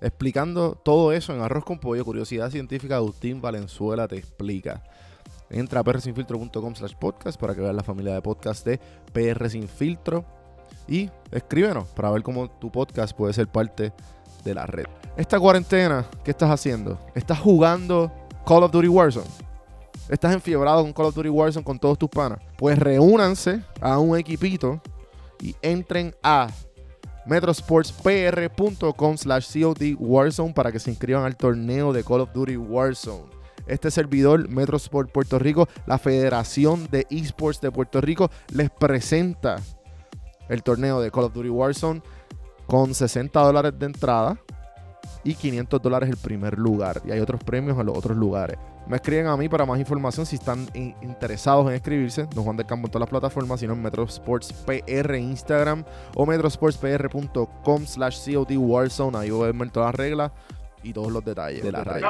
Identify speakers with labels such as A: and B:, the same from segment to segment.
A: Explicando todo eso en Arroz con Pollo, Curiosidad Científica, Agustín Valenzuela te explica. Entra a prsinfiltro.com slash podcast para que veas la familia de podcast de PR. Y escríbenos para ver cómo tu podcast puede ser parte de la red. Esta cuarentena, ¿qué estás haciendo? ¿Estás jugando Call of Duty Warzone? ¿Estás enfiebrado con Call of Duty Warzone con todos tus panas? Pues reúnanse a un equipito y entren a metrosportspr.com slash COD Warzone para que se inscriban al torneo de Call of Duty Warzone. Este servidor, Metrosport Puerto Rico, la Federación de Esports de Puerto Rico, les presenta el torneo de Call of Duty Warzone con 60 dólares de entrada y 500 dólares el primer lugar. Y hay otros premios en los otros lugares. Me escriben a mí para más información si están interesados en escribirse. Don Juan del Campo en todas las plataformas, sino en Metrosports PR Instagram o metrosportspr.com slash COD Warzone. Ahí voy a ver todas las reglas y todos los detalles de la raya.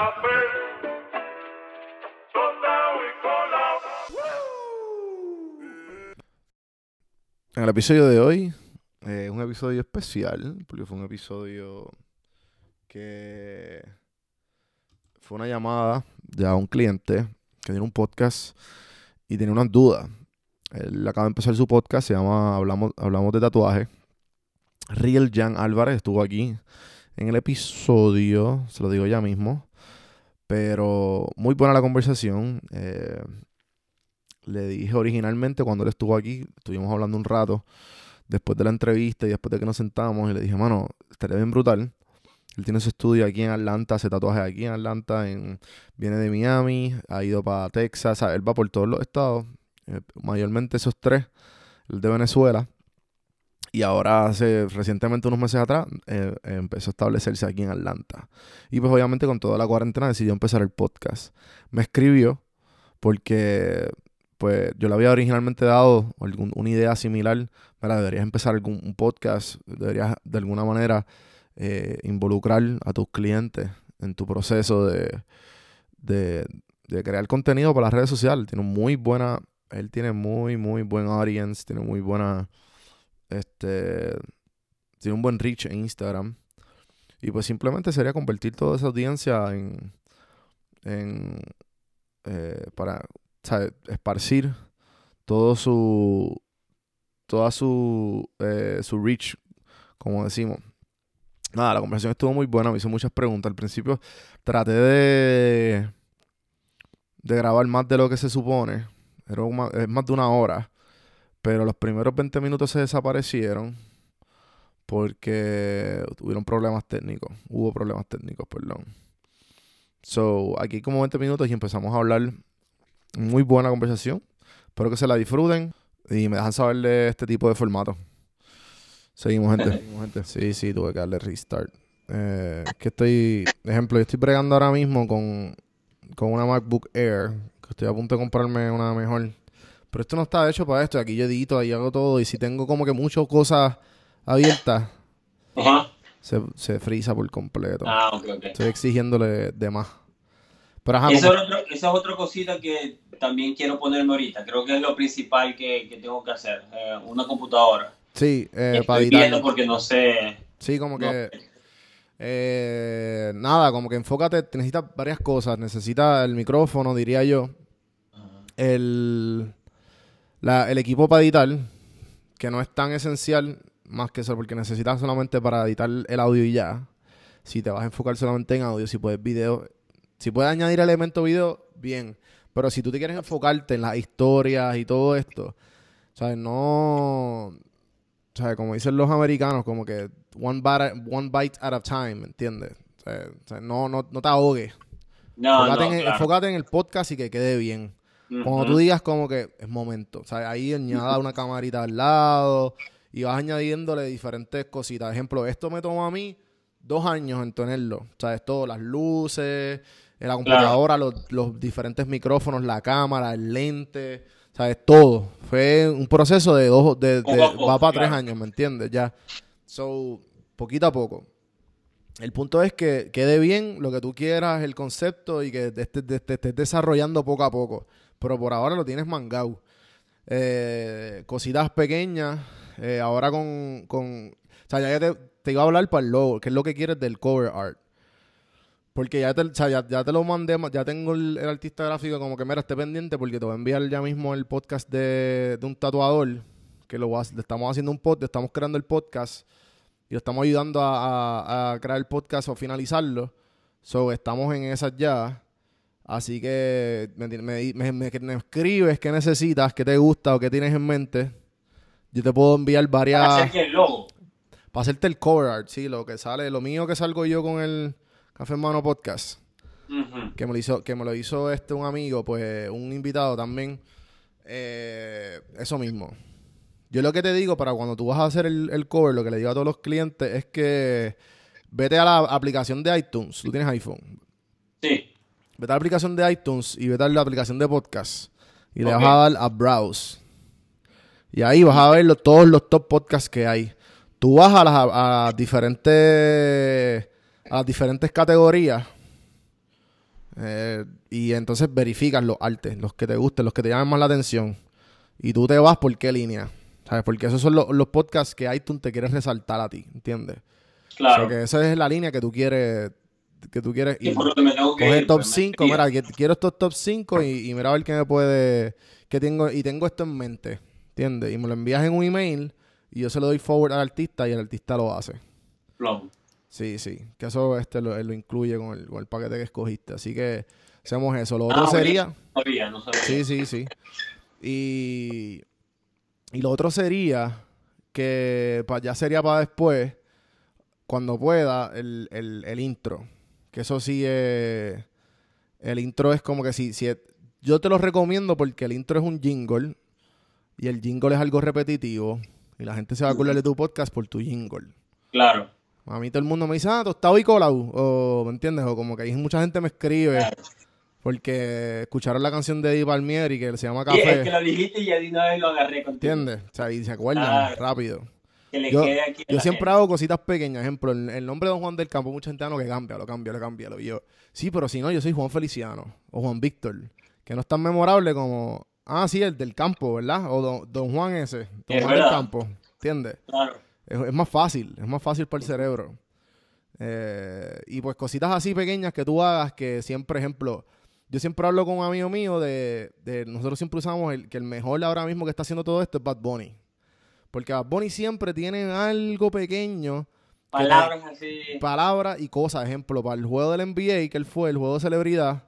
A: En el episodio de hoy, eh, un episodio especial, porque fue un episodio que fue una llamada de a un cliente que tiene un podcast y tiene unas dudas. Él acaba de empezar su podcast, se llama Hablamos, Hablamos de Tatuaje. Real Jan Álvarez estuvo aquí en el episodio, se lo digo ya mismo. Pero muy buena la conversación. Eh, le dije originalmente cuando él estuvo aquí, estuvimos hablando un rato después de la entrevista y después de que nos sentamos y le dije, mano, estaría bien brutal él tiene su estudio aquí en Atlanta, hace tatuajes aquí en Atlanta, viene de Miami, ha ido para Texas, él va por todos los estados, eh, mayormente esos tres, el de Venezuela. Y ahora, hace recientemente, unos meses atrás, eh, empezó a establecerse aquí en Atlanta. Y pues obviamente con toda la cuarentena decidió empezar el podcast. Me escribió porque pues yo le había originalmente dado una idea similar. Deberías empezar algún un podcast, deberías de alguna manera eh, involucrar a tus clientes en tu proceso de, de, crear contenido para las redes sociales. Tiene muy buena, él tiene muy, muy buen audience, tiene muy buena, este, tiene un buen reach en Instagram. Y pues simplemente sería convertir toda esa audiencia en, en eh, para esparcir todo su, toda su, eh, su reach, como decimos nada, la conversación estuvo muy buena, me hizo muchas preguntas. Al principio traté de, de grabar más de lo que se supone. Es más de una hora. Pero los primeros 20 minutos se desaparecieron porque tuvieron problemas técnicos. Hubo problemas técnicos, perdón. So, aquí como 20 minutos y empezamos a hablar. Muy buena conversación. Espero que se la disfruten y me dejan saber de este tipo de formato. Seguimos, gente. Sí, sí, tuve que darle restart. Eh, que estoy, ejemplo, yo estoy bregando ahora mismo con, con una MacBook Air, que estoy a punto de comprarme una mejor. Pero esto no está hecho para esto. Aquí yo edito, ahí hago todo. Y si tengo como que muchas cosas abiertas,
B: Ajá.
A: se, se frisa por completo.
B: Ah, ok, ok.
A: Estoy exigiéndole de más. Pero ajá,
B: es, otro- esa es otra cosita que también quiero ponerme ahorita. Creo que es lo principal que, que tengo que hacer. eh, una computadora.
A: Sí, eh, para
B: viendo
A: editar.
B: porque no sé.
A: Sí, como
B: no
A: que eh, nada, como que enfócate, necesitas varias cosas. Necesitas el micrófono, diría yo. El, la- el equipo para editar, que no es tan esencial más que eso, porque necesitas solamente para editar el audio y ya. Si te vas a enfocar solamente en audio, si puedes video, si puedes añadir elemento video, bien. Pero si tú te quieres enfocarte en las historias y todo esto, ¿sabes? No. ¿Sabes? Como dicen los americanos, como que one bite, one bite at a time, ¿me entiendes? O sea, o sea, no, no, no te ahogues.
B: No,
A: enfócate,
B: no,
A: en,
B: claro.
A: enfócate en el podcast y que quede bien. Cuando
B: Ujú.
A: tú digas como que es momento, o sea, ahí añada una camarita al lado y vas añadiéndole diferentes cositas. Ejemplo, esto me tomó a mí dos años en tenerlo. ¿Sabes? Todo, las luces, en la computadora, los, los diferentes micrófonos, la cámara, el lente, ¿sabes? Todo. Fue un proceso de dos, de, de-
B: Poco
A: va para tres años, ¿me entiendes? Ya. So, poquito a poco. El punto es que quede bien lo que tú quieras, el concepto y que te estés, te- te estés desarrollando poco a poco. Pero por ahora lo tienes mangado. Eh, cositas pequeñas. eh, ahora con, con... O sea, ya te, te iba a hablar para el logo, que es lo que quieres del cover art. Porque ya te, o sea, ya, ya te lo mandé, ya tengo el, el artista gráfico como que, mira, esté pendiente porque te voy a enviar ya mismo el podcast de, de un tatuador, que lo va a- le estamos haciendo un podcast, estamos creando el podcast y lo estamos ayudando a, a- a crear el podcast o finalizarlo. So, estamos en esas ya. Así que me, me, me- me- escribes qué necesitas, qué te gusta o qué tienes en mente. Yo te puedo enviar varias...
B: Para hacer que el logo.
A: Para hacerte el cover art, sí, lo que sale, lo mío que salgo yo con el Café Hermano Podcast, que me lo hizo, que me lo hizo este un amigo, pues un invitado también. Eh, eso mismo. Yo lo que te digo para cuando tú vas a hacer el, el cover, lo que le digo a todos los clientes es que vete a la aplicación de iTunes. Tú tienes iPhone.
B: Sí.
A: Vete a la aplicación de iTunes y vete a la aplicación de podcast. Y le vas a dar a browse. Y ahí vas a ver los- todos los top podcasts que hay. Tú vas a las a diferentes a diferentes categorías eh, y entonces verificas los artes, los que te gusten, los que te llamen más la atención. Y tú te vas por qué línea. ¿Sabes? Porque esos son los, los podcasts que iTunes te quiere resaltar a ti, ¿entiendes?
B: Claro.
A: O sea, que esa es la línea que tú quieres que tú quieres
B: Y
A: ir.
B: por lo que me tengo que
A: Coge
B: ir,
A: top
B: pues, me
A: 5,
B: escribes.
A: mira, que- quiero estos top 5 y, y mira a ver qué me puede, qué tengo, y tengo esto en mente, ¿entiendes? Y me lo envías en un email y yo se lo doy forward al artista y el artista lo hace.
B: Plomo.
A: Sí, sí, que eso este lo, lo incluye con el, con el paquete que escogiste, así que hacemos eso. Lo otro
B: Ah,
A: sería,
B: No sabía, no sabía.
A: sí, sí, sí, y, y lo otro sería que pa- ya sería para después, cuando pueda, el, el, el intro. Que eso sí es. El intro es como que si, si. Yo te lo recomiendo porque el intro es un jingle. Y el jingle es algo repetitivo. Y la gente se va a acordar de tu podcast por tu jingle.
B: Claro.
A: A mí todo el mundo me dice, ah, tostado y colau. O, ¿me entiendes? O como que ahí mucha gente me escribe porque escucharon la canción de Eddie Palmieri que se llama
B: Y es
A: Café.
B: que lo dijiste y ya de una vez lo agarré contigo.
A: ¿Entiendes? O sea, y se acuerdan
B: Claro.
A: rápido.
B: Que le
A: Yo-
B: quede aquí
A: Yo siempre
B: gente.
A: hago cositas pequeñas. Ejemplo, el, el nombre de Don Juan del Campo, mucha gente ah, no que cámbialo, cámbialo, cámbialo. Y yo, sí, pero si no, yo soy Juan Feliciano o Juan Víctor, que no es tan memorable como, ah, sí, el del campo, ¿verdad? O Don, don Juan ese, Don
B: Es
A: Juan del. Campo, ¿entiendes?
B: Claro.
A: Es, es más fácil, es más fácil para el cerebro. Eh, y pues cositas así pequeñas que tú hagas que siempre, ejemplo, yo siempre hablo con un amigo mío de, de nosotros siempre usamos el, que el mejor ahora mismo que está haciendo todo esto es Bad Bunny. Porque Bad Bunny siempre tiene algo pequeño,
B: Palabras así.
A: palabras y cosas. Ejemplo, para el juego del NBA, que él fue, el juego de celebridad,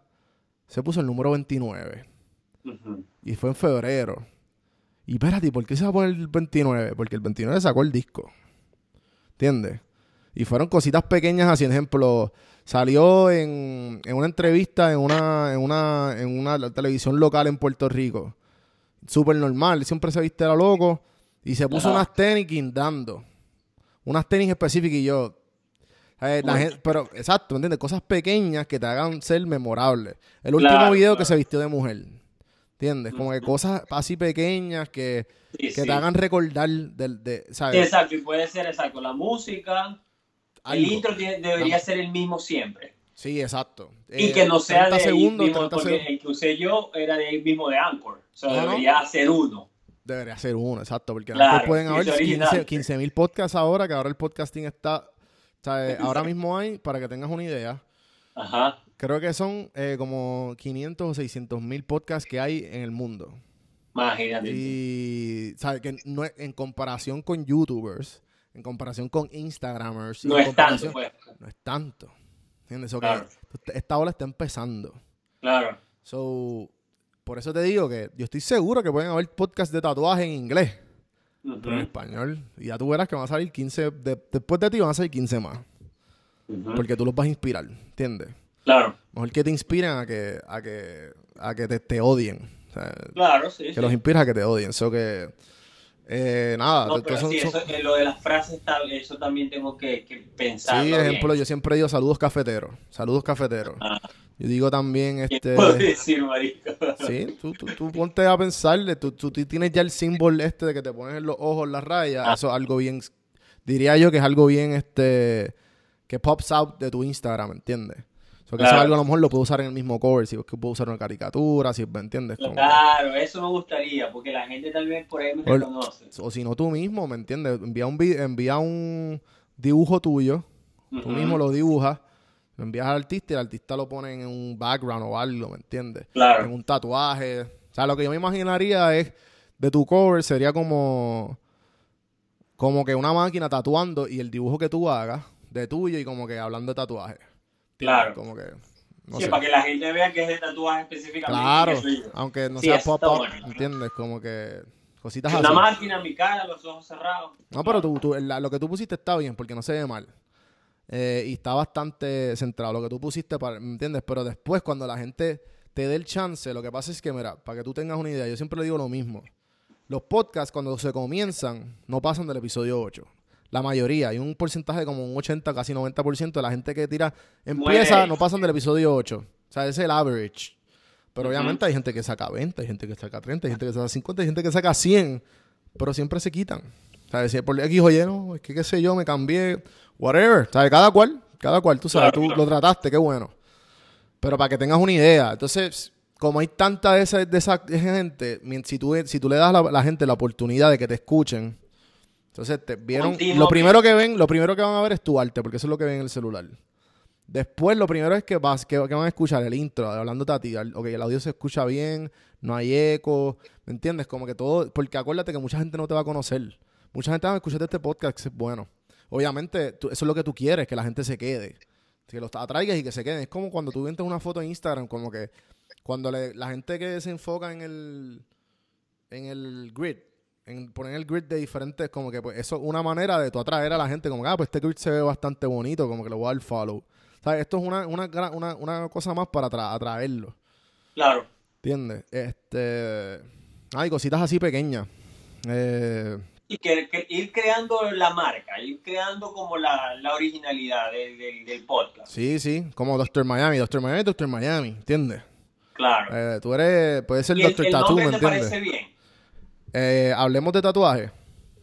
A: se puso el número 29.
B: Ujú.
A: Y fue en febrero. Y espérate, ¿por qué se va a poner el 29? Porque el 29 sacó el disco. ¿Entiendes? Y fueron cositas pequeñas así. Por ejemplo, salió en, en una entrevista en una, en una, en una televisión local en Puerto Rico. Súper normal. Siempre se viste a loco. Y se puso
B: Ajá.
A: unas tenis guindando. Unas tenis específicas y yo... Eh, la gente- pero, exacto, ¿me entiendes? Cosas pequeñas que te hagan ser memorable. El último
B: Claro,
A: video que se vistió de mujer. ¿Entiendes? Como que cosas así pequeñas que,
B: Sí,
A: que
B: sí.
A: te hagan recordar del, de, ¿sabes?
B: exacto, y puede ser exacto. La música,
A: Algo.
B: el intro tiene- debería ser el mismo siempre.
A: Sí, exacto.
B: Y
A: Eh,
B: que no sea
A: 30
B: de
A: segundos,
B: mismo,
A: 30
B: porque
A: segundos.
B: el que usé yo era de ahí mismo de Anchor. O sea,
A: No,
B: debería hacer uno.
A: Debería ser uno, exacto, porque
B: Claro,
A: pueden haber
B: es original.
A: 15 15 mil podcasts ahora, que ahora el podcasting está, ¿sabes? ahora mismo hay, para que tengas una idea,
B: Ajá.
A: Creo que son eh, como 500 o 600 mil podcasts que hay en el mundo.
B: Imagínate.
A: Y, ¿sabes? Que no en comparación con YouTubers, en comparación con Instagramers,
B: no es tanto, pues.
A: no es tanto. ¿Entiendes? Que
B: Claro.
A: esta ola está empezando.
B: Claro.
A: So, por eso te digo que yo estoy seguro que pueden haber podcasts de tatuaje en inglés.
B: Ujú,
A: pero en español. Y ya tú verás que van a salir 15, de- después de ti van a salir 15 más. Porque tú los vas a inspirar, ¿entiendes?
B: Claro,
A: Mejor que te inspiren a que, a que, a que te, te odien. O sea,
B: claro, sí.
A: que
B: sí.
A: los inspires a que te odien. So que, eh, nada.
B: No, pero sí,
A: son-
B: eso, eh, lo de las frases, eso también tengo que, que pensar.
A: sí, ejemplo, yo siempre digo saludos cafeteros. Saludos cafeteros.
B: Ah.
A: Yo digo también,
B: ¿Qué
A: este...
B: puedo decir, marico?
A: Sí, tú, tú, tú ponte a pensarle, tú, tú tienes ya el símbolo este de que te pones en los ojos las rayas,
B: Ah.
A: eso es algo bien, diría yo que es algo bien, este, que pops out de tu Instagram, ¿entiendes? So que eso
B: Claro.
A: algo a lo mejor lo puedo usar en el mismo cover, si es que puedo usar una caricatura, si, ¿me entiendes? Como-
B: Claro, eso me gustaría, porque la gente también por ahí me
A: O-
B: reconoce.
A: o si no tú mismo, ¿me entiendes? Envía un, envía un dibujo tuyo, tú
B: Ujú.
A: mismo lo dibujas, lo envías al artista y el artista lo pone en un background o algo, ¿me entiendes?
B: Claro.
A: en un tatuaje. O sea, lo que yo me imaginaría es de tu cover sería como como que una máquina tatuando y el dibujo que tú hagas de tuyo y como que hablando de tatuaje.
B: Claro.
A: Como que no
B: sí,
A: sé.
B: para que la gente vea que es de tatuaje específicamente.
A: Claro, aunque no
B: Sí,
A: sea
B: eso
A: pop
B: está
A: up,
B: bueno.
A: ¿entiendes? Como que cositas
B: Una
A: así.
B: máquina, mi cara, los ojos cerrados.
A: No, pero tú, tú- la- lo que tú pusiste está bien porque no se ve mal. Eh, y está bastante centrado. Lo que tú pusiste, para, ¿me entiendes? Pero después, cuando la gente te dé el chance, lo que pasa es que, mira, para que tú tengas una idea, yo siempre le digo lo mismo. Los podcasts, cuando se comienzan, no pasan del episodio 8. La mayoría, hay un porcentaje como un 80, casi 90% de la gente que tira empieza,
B: Muere.
A: no pasan del episodio 8. O sea, ese es el average. Pero obviamente hay gente que saca 20, hay gente que saca 30, hay gente que saca 50, hay gente que saca 100, pero siempre se quitan. O sea, si por X o Y, no, es que qué sé yo, me cambié, whatever. O sea, cada cual, cada cual, tú sabes,
B: Claro,
A: tú
B: claro.
A: lo trataste, qué bueno. Pero para que tengas una idea, entonces, como hay tanta de esa, de esa gente, si tú, si tú le das a la, la gente la oportunidad de que te escuchen, entonces te vieron, lo primero que ven, lo primero que van a ver es tu arte, porque eso es lo que ven en el celular. Después, lo primero es que, vas, que, que van a escuchar el intro, hablándote a ti. Ok, el audio se escucha bien, no hay eco, ¿me entiendes? Como que todo, porque acuérdate que mucha gente no te va a conocer. Mucha gente va a escuchar este podcast, que es bueno. Obviamente, tú- eso es lo que tú quieres, que la gente se quede. Que los atraigas y que se queden. Es como cuando tú vienes una foto en Instagram, como que cuando le- la gente que se enfoca en el, en el grid, en poner el grid de diferentes, como que pues eso es una manera de tú atraer a la gente, como que, ah, pues este grid se ve bastante bonito, como que le voy a dar follow. Sea, esto es una, una, una, una cosa más para atra- atraerlo.
B: Claro.
A: ¿Entiendes? Este. Hay cositas así pequeñas. Eh,
B: Y que, que ir creando la marca, ir creando como la, la originalidad del, del, del podcast.
A: sí, sí, como Doctor Miami. Doctor Miami, Doctor Miami, ¿entiendes?
B: Claro.
A: Eh, tú eres, puedes ser
B: ¿Y el,
A: Doctor
B: el
A: Tattoo, ¿me
B: te
A: entiendes?
B: parece bien?
A: Eh, hablemos de tatuaje.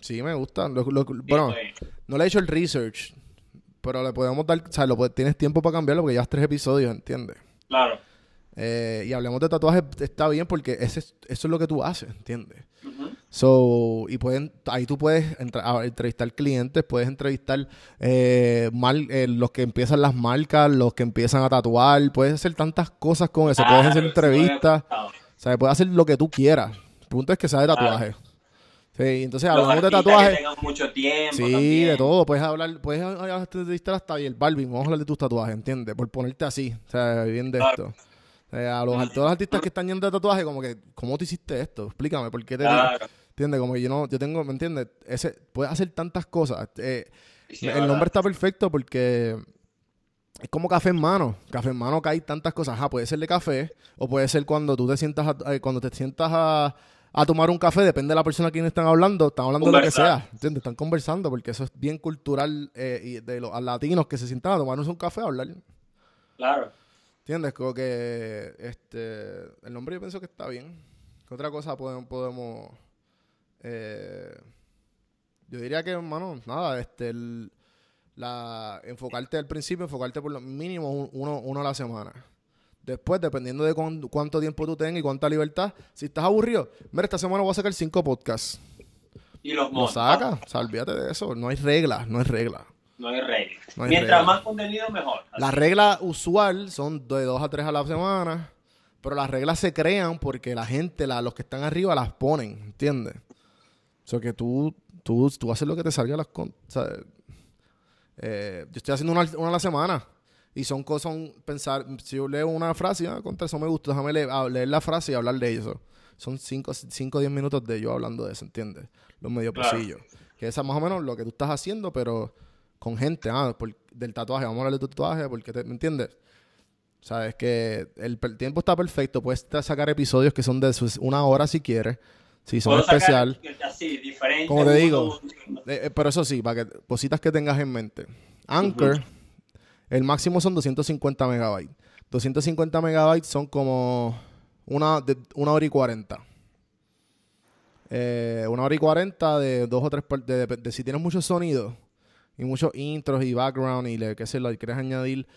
A: Sí, me gusta. Lo- lo- bueno, no le he hecho el research, pero le podemos dar, o sea, lo, tienes tiempo para cambiarlo porque ya tres episodios, ¿entiendes?
B: Claro.
A: Eh, y hablemos de tatuaje, está bien porque ese es- eso es lo que tú haces, ¿entiendes?
B: Ujú.
A: So, y pueden, ahí tú puedes entra- entrevistar clientes, puedes entrevistar eh, mal- eh, los que empiezan las marcas, los que empiezan a tatuar, puedes hacer tantas cosas con eso, puedes hacer
B: me había
A: entrevistas, o sea, puedes hacer lo que tú quieras. El punto es que sea de tatuaje. Sí, entonces
B: Los
A: hablamos de
B: artistas
A: tatuaje.
B: Que tengan mucho tiempo.
A: Sí,
B: también.
A: de todo. Puedes hablar, puedes entrevistar hasta el Balvin. Vamos a hablar de tus tatuajes, ¿entiendes? Por ponerte así, o sea, bien de
B: Claro.
A: esto. O sea, a los, a todos los artistas que están yendo de tatuaje, como que, ¿cómo te hiciste esto? Explícame, ¿por qué te
B: Claro.
A: ¿Entiendes? Como que yo no, yo tengo, ¿me entiendes? Ese, puedes hacer tantas cosas. Eh,
B: Sí,
A: el
B: verdad.
A: nombre está perfecto porque es como café en mano. Café en mano que hay tantas cosas. Ajá, puede ser de café o puede ser cuando tú te sientas, a- eh, cuando te sientas a, a tomar un café, depende de la persona a quien están hablando, están hablando de lo que sea, ¿entiendes? Están conversando porque eso es bien cultural eh, y de los latinos que se sientan a tomarnos un café a hablar.
B: Claro.
A: ¿Entiendes? Como que este el nombre yo pienso que está bien. ¿Qué otra cosa podemos, podemos eh, yo diría que, hermano, nada, este el, la enfocarte al principio, enfocarte por lo mínimo uno, uno a la semana. Después, dependiendo de cuánto tiempo tú tengas y cuánta libertad, si estás aburrido, mira, esta semana voy a sacar cinco podcasts.
B: Y los
A: Lo saca, o sea, olvídate de eso. No hay reglas, no hay reglas.
B: No hay reglas. Mientras más contenido, mejor.
A: La regla usual son de dos a tres a la semana, pero las reglas se crean porque la gente, la, los que están arriba, las ponen, ¿entiendes? O sea, que tú, tú, tú haces lo que te salga las... O eh, yo estoy haciendo una, una a la semana. Y son cosas, pensar, si yo leo una frase, ah, contra eso me gusta, déjame leer, ah, leer, la frase y hablar de eso. Son 5 o 10 minutos de yo hablando de eso, ¿entiendes? Los medio pasillos. Que esa es más o menos lo que tú estás haciendo, pero con gente, ah, del tatuaje, vamos a hablar de tu tatuaje, porque te, ¿me entiendes? Sabes que el, tiempo está perfecto, puedes sacar episodios que son de una hora si quieres, si son especial.
B: Así,
A: Como te digo, eh, eh, pero eso sí, para que cositas que tengas en mente. Anchor. El máximo son 250 megabytes. 250 megabytes son como una, de, una hora y cuarenta. Eh, una hora y cuarenta de dos o tres de, si tienes muchos sonidos y muchos intros y background y le, qué sé, quieres añadir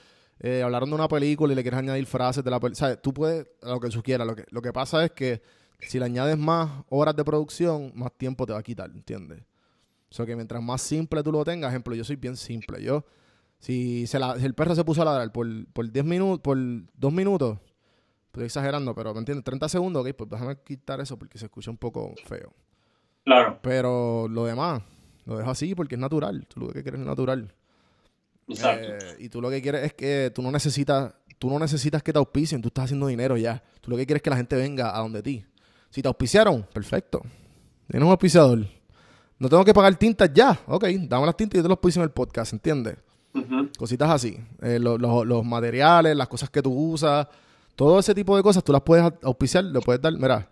A: eh, hablaron de una película y le quieres añadir frases de la película. ¿Sabes? Tú puedes, lo que tú quieras. Lo que, lo que pasa es que si le añades más horas de producción, más tiempo te va a quitar, ¿entiendes? O sea que mientras más simple tú lo tengas, ejemplo, yo soy bien simple. Yo si, se la, el perro se puso a ladrar por, por 10 minutos, por 2 minutos, estoy exagerando, pero ¿me entiendes? 30 segundos, ok, pues déjame quitar eso porque se escucha un poco feo.
B: Claro.
A: Pero lo demás, lo dejo así porque es natural. Tú lo que quieres es natural.
B: Exacto.
A: Eh, y tú lo que quieres es que tú no necesitas, tú no necesitas que te auspicien, tú estás haciendo dinero ya. Tú lo que quieres es que la gente venga a donde ti. Si te auspiciaron, perfecto. Tienes un auspiciador. No tengo que pagar tintas ya. Ok, dame las tintas y yo te los auspicio en el podcast, ¿entiendes? Cositas así. Eh, los materiales, las cosas que tú usas, todo ese tipo de cosas tú las puedes auspiciar, lo puedes dar. Mira,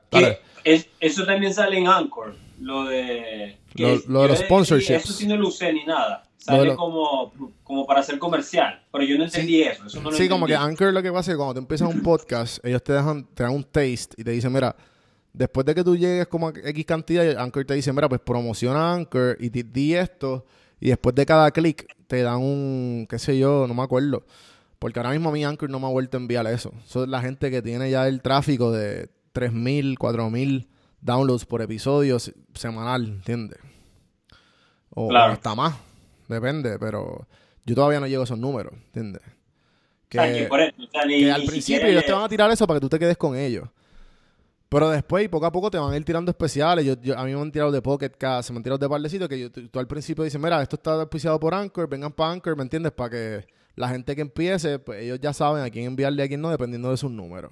B: eso también sale en Anchor, lo de.
A: lo, de los sponsorships.
B: Eso sí no lo usé ni nada. Sale como, como para hacer comercial. Pero yo no entendí eso.
A: sí, como que Anchor lo que pasa es que cuando tú empiezas un podcast, ellos te dejan, te dan un taste y te dicen, mira, después de que tú llegues como a X cantidad, Anchor te dice, mira, pues promociona Anchor y di esto. Y después de cada clic te dan un, qué sé yo, no me acuerdo. Porque ahora mismo mi Anchor no me ha vuelto a enviar eso. Eso es la gente que tiene ya el tráfico de 3.000, 4.000 downloads por episodio semanal, ¿entiendes? O hasta más, depende, pero yo todavía no llego a esos números, ¿entiendes?
B: Que, al
A: principio ellos te van a tirar eso para que tú te quedes con ellos. Pero después, poco a poco, te van a ir tirando especiales. Yo, a mí me han tirado de Pocket Cast, se me han tirado de pardecitos que yo, tú, al principio dices, mira, esto está auspiciado por Anchor, vengan para Anchor, ¿me entiendes? Para que la gente que empiece, pues ellos ya saben a quién enviarle y a quién no, dependiendo de sus números.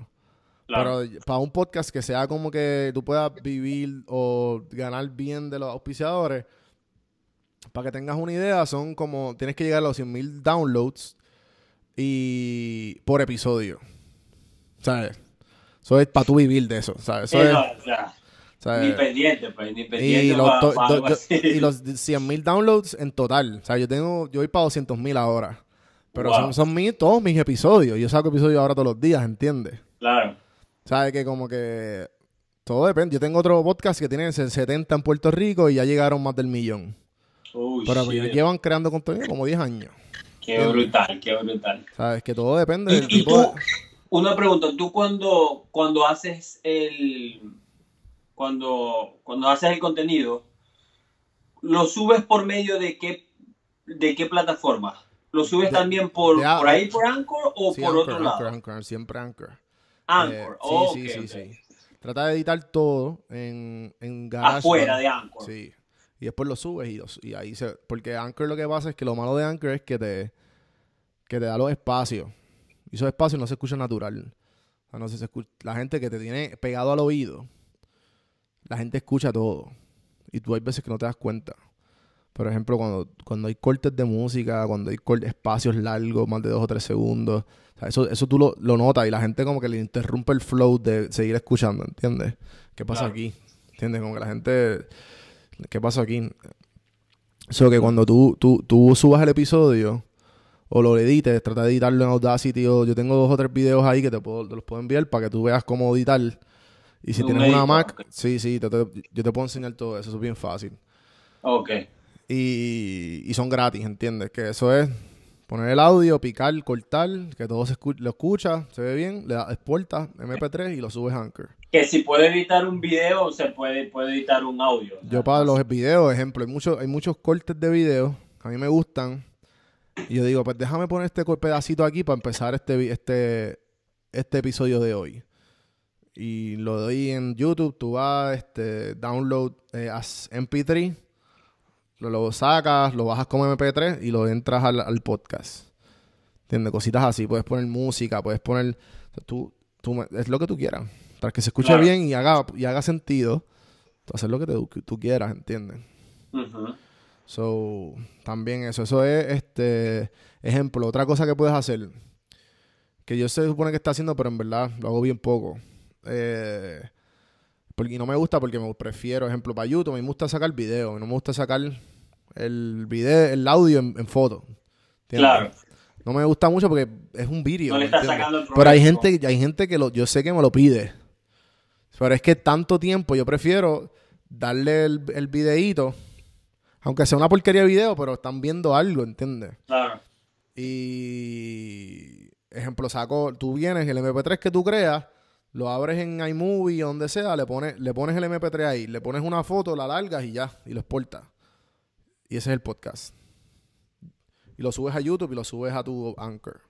A: Pero para un podcast que sea como que tú puedas vivir o ganar bien de los auspiciadores, para que tengas una idea, son como, tienes que llegar a los 100.000 downloads y por episodio. ¿Sabes? Eso es para tú vivir de eso, ¿sabes? Eso
B: es, Ni pendiente, pues, ni pendiente. Y los,
A: y los 100.000 downloads en total. O sea, yo tengo, yo voy para 200.000 ahora. Pero son, son todos mis episodios. Yo saco episodios ahora todos los días, ¿entiendes?
B: Claro.
A: ¿Sabes? Que como que todo depende. Yo tengo otro podcast que tiene 70 en Puerto Rico y ya llegaron más del millón. Pero pues, llevan creando contenido como 10 años.
B: Qué brutal, qué brutal.
A: ¿Sabes? Que todo depende del tipo de
B: una pregunta, tú cuando, cuando haces el cuando, cuando haces el contenido, ¿lo subes por medio de qué, de qué plataforma? ¿Lo subes también por, por ahí, por Anchor o por otro lado?
A: Anchor, siempre Anchor.
B: Anchor,
A: eh, sí, sí, sí, sí, Trata de editar todo en, en
B: Afuera de Anchor.
A: Sí. Y después lo subes y, y ahí se... Porque Anchor lo que pasa es que lo malo de Anchor es que te, que te da los espacios. Y esos espacios no se escuchan natural. O no se la gente que te tiene pegado al oído, la gente escucha todo. Y tú hay veces que no te das cuenta. Por ejemplo, cuando, cuando hay cortes de música, cuando hay espacios largos, más de dos o tres segundos, eso, eso tú lo, lo, notas y la gente como que le interrumpe el flow de seguir escuchando, ¿entiendes? ¿Qué pasa aquí? ¿Entiendes? Como que la gente... ¿Qué pasó aquí? Eso que cuando tú, tú, tú subas el episodio o lo edites, trata de editarlo en Audacity o yo tengo dos o tres videos ahí que te, puedo, te los puedo enviar para que tú veas cómo editar. Y si tienes una Mac, sí, sí, te- te- yo te puedo enseñar todo eso, eso es bien fácil.
B: Ok.
A: Y, y son gratis, ¿entiendes? Que eso es poner el audio, picar, cortar, que todo se escu- lo escucha, se ve bien, le das exporta MP3 y lo subes a Anchor.
B: Que si puede editar un video, se puede, puede editar un audio.
A: Yo para los videos, ejemplo, hay muchos, hay muchos cortes de videos que a mí me gustan. Y yo digo, pues déjame poner este pedacito aquí para empezar este, este, este episodio de hoy. Y lo doy en YouTube, tú vas, este, download eh, as MP3, lo, lo sacas, lo bajas como MP3 y lo entras al, al podcast. ¿Entiendes? Cositas así, puedes poner música, puedes poner, o sea, tú, tú es lo que tú quieras. Para que se escuche
B: Claro.
A: bien y haga, y haga sentido, tú haces lo que, te- tú quieras, ¿entiendes? So, también eso. Eso es, este, ejemplo, otra cosa que puedes hacer, que yo se supone que está haciendo, pero en verdad lo hago bien poco. Eh, porque y no me gusta porque me prefiero, ejemplo, para YouTube, me gusta sacar video, no me gusta sacar el video, el audio en, en foto. ¿entiendes?
B: Claro.
A: No me gusta mucho porque es un vídeo.
B: No le
A: ¿me
B: estás
A: entiendes?
B: sacando el
A: Pero hay gente, hay gente que lo, yo sé que me lo pide. Pero es que tanto tiempo, yo prefiero darle el, el videíto, aunque sea una porquería de video, pero están viendo algo, ¿entiendes?
B: Claro.
A: Y, ejemplo, saco, tú vienes, el MP3 que tú creas, lo abres en iMovie o donde sea, le pones, le pones el MP3 ahí, le pones una foto, la largas y ya, y lo exportas. Y ese es el podcast. Y lo subes a YouTube y lo subes a tu Anchor.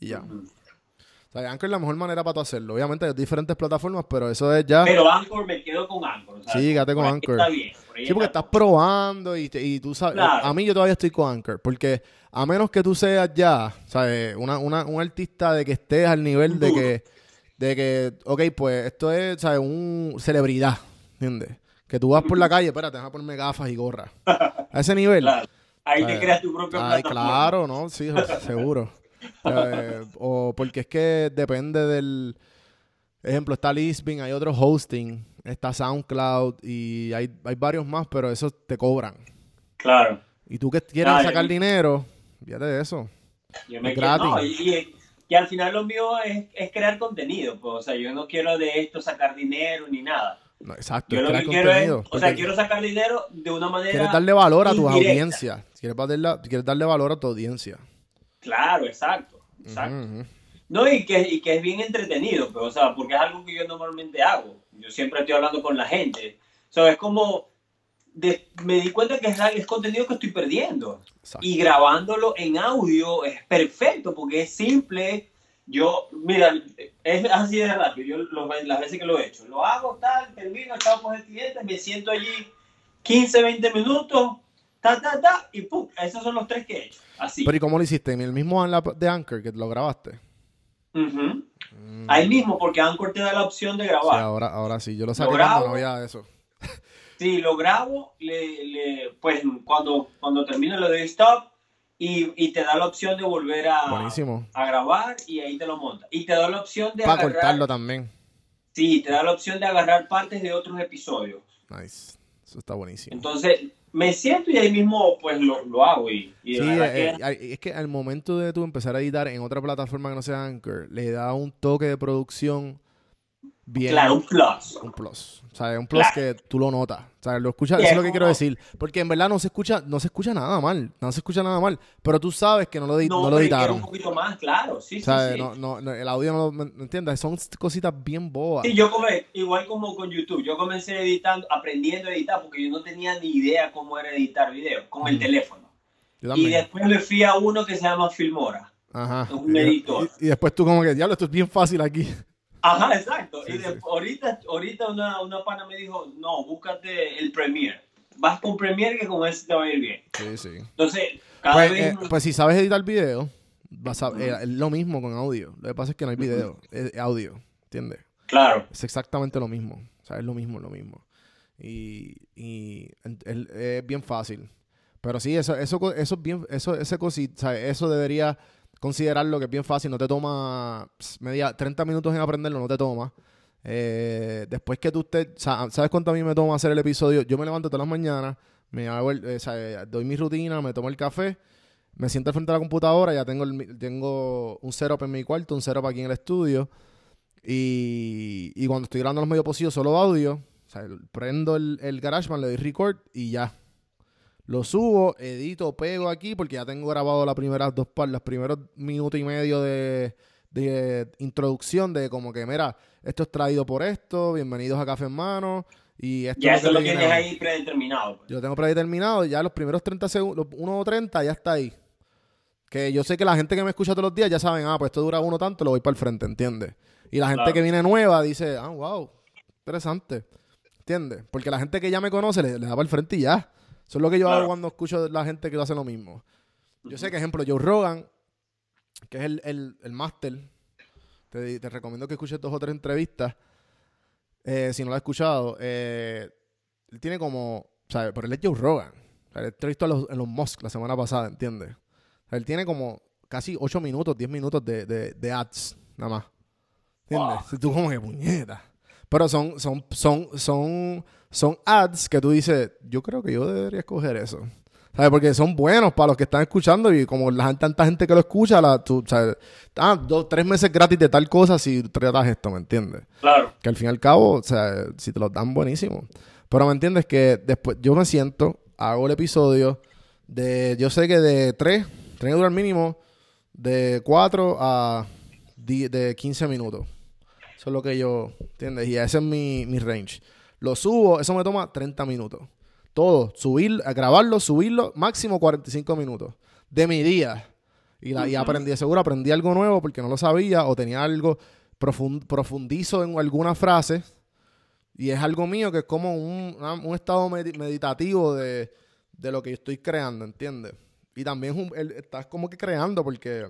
A: Y ya. O sea, Anchor es la mejor manera para tú hacerlo. Obviamente hay diferentes plataformas, pero eso es ya...
B: Pero Anchor me quedo con Anchor. ¿sabes?
A: Sí, quédate con Anchor.
B: Está bien.
A: Sí, porque
B: está
A: estás probando y, te- y tú sabes.
B: Claro.
A: A mí yo todavía estoy con Anchor. Porque a menos que tú seas ya, ¿sabes? Una, una, un artista de que estés al nivel de que, de que, ok, pues esto es, ¿sabes? Un celebridad, ¿entiendes? Que tú vas por la calle, espérate, déjame ponerme gafas y gorra. A ese nivel.
B: Claro. Ahí te
A: Eh,
B: creas tu propia
A: Ay, claro, ¿no? Sí, seguro. Eh, o porque es que depende del... Ejemplo, está Lisbon, hay otro hosting, está SoundCloud y hay, hay varios más, pero esos te cobran.
B: Claro.
A: Y tú que quieres
B: Ah,
A: sacar
B: yo-
A: dinero, fíjate de eso.
B: Yo me
A: Es
B: quedo- no,
A: gratis.
B: y, al final lo mío es, es crear contenido. Pues, o sea, yo no quiero de esto sacar dinero ni nada.
A: No, exacto,
B: Yo lo que quiero es, o sea, quiero sacar dinero de una manera.
A: quieres darle valor a tu
B: indirecta.
A: audiencia. Quieres darle, quieres darle valor a tu audiencia.
B: Claro, exacto. exacto. No, y que, y que es bien entretenido, pero, o sea, porque es algo que yo normalmente hago. Yo siempre estoy hablando con la gente. O sea, es como, de- me di cuenta que es, es contenido que estoy perdiendo.
A: Exacto.
B: Y grabándolo en audio es perfecto, porque es simple. Yo, mira, es así de rápido. Yo lo- las veces que lo he hecho, lo hago, tal, termino, chao con el cliente, me siento allí 15, 20 minutos, ta, ta, ta, y pum. Esos son los tres que he hecho. Así.
A: Pero ¿y cómo lo hiciste? ¿En el mismo de Anchor que lo grabaste? Mm.
B: Ahí mismo, porque Anchor te da la opción de
A: Sí,
B: grabar.
A: ahora, ahora sí. Yo lo
B: grabo.
A: cuando no había eso.
B: Sí, lo grabo, le, le- pues cuando, cuando termino le doy stop y, y te da la opción de volver a,
A: Buenísimo.
B: a grabar y ahí te lo monta. Y te da la opción de
A: Para
B: agarrar,
A: cortarlo también.
B: sí, te da la opción de agarrar partes de otros episodios.
A: Nice. Eso está buenísimo.
B: Entonces, me siento y ahí mismo pues lo, lo hago y, y
A: Sí, eh,
B: que-
A: eh, es que al momento de tú empezar a editar en otra plataforma que no sea Anchor, le da un toque de producción bien.
B: claro, un plus.
A: Un plus. O sea, un plus
B: Claro.
A: que tú lo notas. O sea, lo escuchas, eso es lo que quiero decir. Porque en verdad no se escucha, no se escucha nada mal. No se escucha nada mal. Pero tú sabes que no lo, edi- no, lo editaron.
B: un poquito más, claro, sí, sí, sí.
A: no, no, no, el audio no lo, ¿me me entiendes? Son cositas bien bobas.
B: Sí, yo come, igual como con YouTube, yo comencé editando, aprendiendo a editar porque yo no tenía ni idea cómo era editar videos con el
A: Mm.
B: teléfono.
A: Yo
B: Y después me fui a uno que se llama Filmora.
A: Ajá.
B: un
A: Y-
B: editor.
A: Y, y después tú como que, diablo, esto es bien fácil aquí.
B: Ajá, exacto.
A: Sí,
B: y de-
A: sí.
B: ahorita, ahorita una, una pana me dijo, no, búscate el Premiere. Vas con Premiere que con ese te va a ir bien.
A: Sí, sí.
B: Entonces, cada
A: Pues,
B: vez...
A: eh, pues si sabes editar video, vas a, eh, es lo mismo con audio. Lo que pasa es que no hay video, es audio, ¿entiendes?
B: claro.
A: Es exactamente lo mismo. O sea, es lo mismo, lo mismo. Y, y el- es bien fácil. Pero sí, eso, eso, eso es bien, eso, ese cosi- o sea, eso debería considerarlo que es bien fácil. No te toma media, 30 minutos en aprenderlo, no te toma. Eh, después que tú sa- ¿sabes cuánto a mí me toma hacer el episodio? Yo me levanto todas las mañanas, me hago el- eh, eh, doy mi rutina, me tomo el café, me siento al frente de la computadora, ya tengo, el tengo un setup en mi cuarto, un setup aquí en el estudio. Y, y cuando estoy grabando los medios posibles, solo audio. Prendo el, el GarageBand, le doy record y ya. Lo subo, edito, pego aquí porque ya tengo grabado las primeras dos partes, los primeros minutos y medio de, de introducción de como que, mira, esto es traído por esto, bienvenidos a Café en Mano. Y esto
B: Ya
A: es
B: eso lo tienes ahí predeterminado. pues.
A: yo tengo predeterminado, ya los primeros 30 segundos, 1 o 30 ya está ahí. Que yo sé que la gente que me escucha todos los días ya saben, ah, pues esto dura uno tanto, lo voy para el frente, ¿entiendes? Y la gente
B: Claro.
A: que viene nueva dice, ah, wow, interesante, ¿entiendes? Porque la gente que ya me conoce le, le da para el frente y ya. Eso es lo que yo
B: Claro.
A: hago cuando escucho la gente que hace lo mismo. Yo sé que, ejemplo, Joe Rogan, que es el, el, el máster, te, te recomiendo que escuches dos o tres entrevistas. eh, si no lo has escuchado, eh, él tiene como, sea, pero él es Joe Rogan. O entrevistó a los, en los Musk la semana pasada, ¿entiendes? O sea, él tiene como casi 8 minutos, 10 minutos de, de, de ads, nada más. ¿Entiendes? Si tú como que puñeta. Pero son, son, son, son, son ads que tú dices, yo creo que yo debería escoger eso. ¿Sabes? Porque son buenos para los que están escuchando y como la tanta gente que lo escucha, la, tú, ¿sabes? Ah, dos, tres meses gratis de tal cosa si tratas esto, ¿me entiendes?
B: Claro.
A: Que al fin y al cabo, o sea, si te lo dan, buenísimo. Pero me entiendes que después yo me siento, hago el episodio de, yo sé que de 3, tiene que durar mínimo de 4 a de 15 minutos. Eso es lo que yo, ¿entiendes? Y ese es mi, mi range. Lo subo, eso me toma 30 minutos. Todo, subir, grabarlo, subirlo, máximo 45 minutos de mi día. Y, la, y
B: Ujú.
A: aprendí, seguro aprendí algo nuevo porque no lo sabía o tenía algo, profun- profundizo en alguna frase y es algo mío que es como un, una- un estado medi- meditativo de, de lo que yo estoy creando, ¿entiendes? Y también es un- el- estás como que creando porque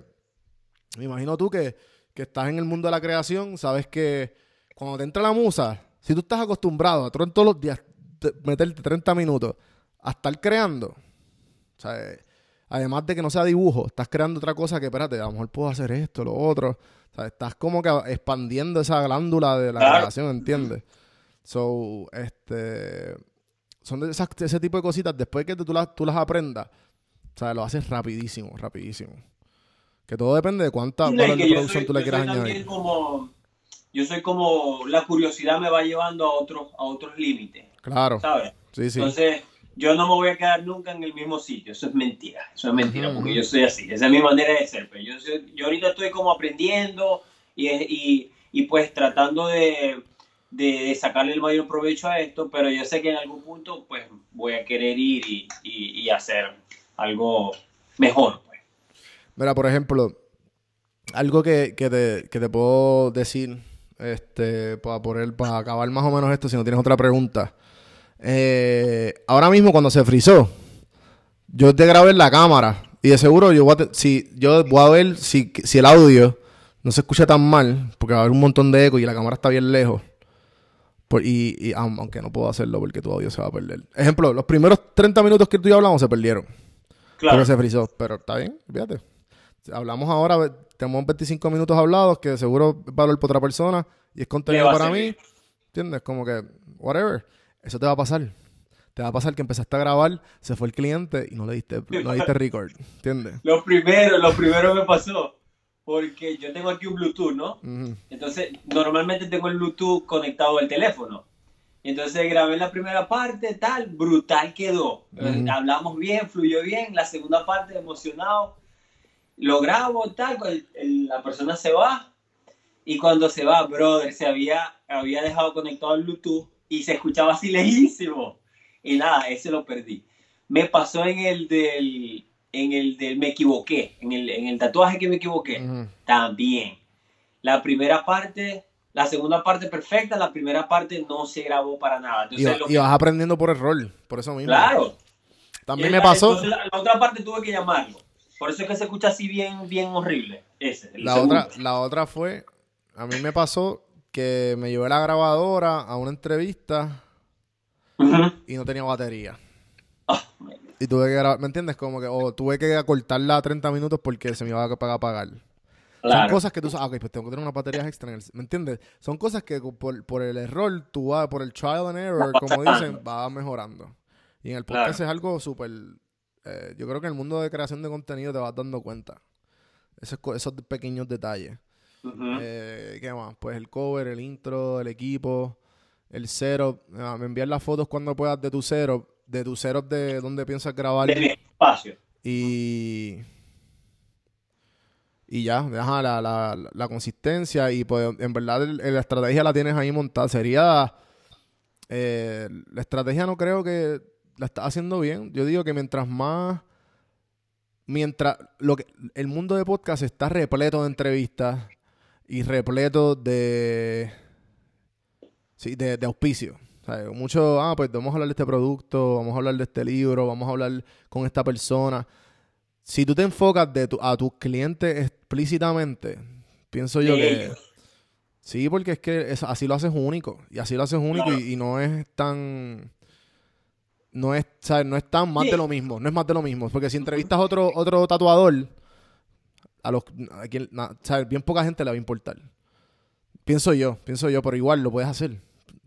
A: me imagino tú que, que estás en el mundo de la creación, sabes que cuando te entra la musa, si tú estás acostumbrado a todos los días te- meterte 30 minutos a estar creando, o sea, eh, además de que no sea dibujo, estás creando otra cosa que, espérate, a lo mejor puedo hacer esto, lo otro. O sea, estás como que expandiendo esa glándula de la creación, ¿entiendes? So, este. Son de esas, ese tipo de cositas. Después que tú las, tú las aprendas, o sea, lo haces rapidísimo, rapidísimo. Que todo depende de cuánta valor de producción tú le quieras añadir.
B: como yo soy como la curiosidad me va llevando a otros a otros límites.
A: Claro,
B: sabes
A: sí, sí.
B: entonces yo no me voy a quedar nunca en el mismo sitio. Eso es mentira eso es mentira porque yo soy así esa es mi manera de ser pero yo soy- yo ahorita estoy como aprendiendo y y, y pues tratando de, de sacarle el mayor provecho a esto pero yo sé que en algún punto pues voy a querer ir y, y, y hacer algo mejor pues.
A: Mira, por ejemplo, algo que, que te, que te puedo decir, este, para poner, para acabar más o menos esto, si no tienes otra pregunta. Eh, ahora mismo cuando se frizó, yo te grabé en la cámara y de seguro yo voy a, si, yo voy a ver si, si el audio no se escucha tan mal, porque va a haber un montón de eco y la cámara está bien lejos. Por- y, y aun- aunque no puedo hacerlo porque tu audio se va a perder. Ejemplo, los primeros 30 minutos que tú y yo hablamos se perdieron.
B: claro
A: Porque se frizó. Pero está bien, fíjate. Hablamos ahora, tenemos 25 minutos hablados, que seguro es valor para otra persona y es contenido para mí. ¿Entiendes? Como que, whatever. Eso te va a pasar. Te va a pasar que empezaste a grabar, se fue el cliente y no le diste, no le diste record. ¿Entiendes?
B: Lo primero, lo primero me pasó, porque yo tengo aquí un Bluetooth, ¿no? Entonces, normalmente tengo el Bluetooth conectado al teléfono. Entonces grabé la primera parte, tal, brutal quedó. Hablamos bien, fluyó bien. La segunda parte, emocionado. Lo grabo, tal, el- el- la persona se va. Y cuando se va, brother, se había, había dejado conectado el Bluetooth y se escuchaba así lejísimo. Y nada, ese lo perdí. Me pasó en el del, en el del me equivoqué, en el, en el tatuaje que me equivoqué
A: Ujú.
B: también. La primera parte, la segunda parte perfecta, la primera parte no se grabó para nada.
A: Y,
B: Entonces,
A: va-
B: lo
A: y
B: que-
A: vas aprendiendo por error, por eso mismo.
B: claro.
A: También
B: Y
A: me
B: la-
A: pasó,
B: entonces, la, la otra parte tuve que llamarlo. Por eso es que se escucha así bien, bien horrible. Ese, el
A: la
B: segundo.
A: otra, la otra fue, a mí me pasó que me llevé la grabadora a una entrevista y no tenía batería.
B: Ah,
A: Y tuve que grabar, ¿me entiendes? Como que, o tuve que acortarla a 30 minutos porque se me iba a pagar pagar. Son cosas que tú sabes, ah, ok, pues tengo que tener unas baterías extra en el- ¿Me entiendes? Son cosas que por, por el error, tú vas, por el trial and error, como dicen, va mejorando. Y en el podcast
B: Claro.
A: es algo súper. Eh, yo creo que en el mundo de creación de contenido te vas dando cuenta. Esos, esos pequeños detalles. Eh, ¿Qué más? Pues el cover, el intro, el equipo, el setup. Ah, me envías las fotos cuando puedas de tu setup, de tu setup de donde piensas grabar.
B: De mi espacio.
A: Y. Y ya, deja la, la, la consistencia. Y pues, en verdad, el- el- la estrategia la tienes ahí montada. Sería. eh, la estrategia no creo que la estás haciendo bien. Yo digo que mientras más. Mientras. Lo que, el mundo de podcast está repleto de entrevistas y repleto de. Sí, de, de auspicio. O sea, mucho, ah, pues vamos a hablar de este producto, vamos a hablar de este libro, vamos a hablar con esta persona. Si tú te enfocas de tu- a tus clientes explícitamente, pienso yo que...
B: ellos.
A: Sí, porque es que es- así lo haces único. Y así lo haces único
B: Claro.
A: y, y no es tan... No es, ¿sabes? no es tan más de lo mismo. No es más de lo mismo. Porque si entrevistas a otro, otro tatuador, a los, a quien- na- ¿sabes? bien poca gente le va a importar. Pienso yo, pienso yo, pero igual lo puedes hacer.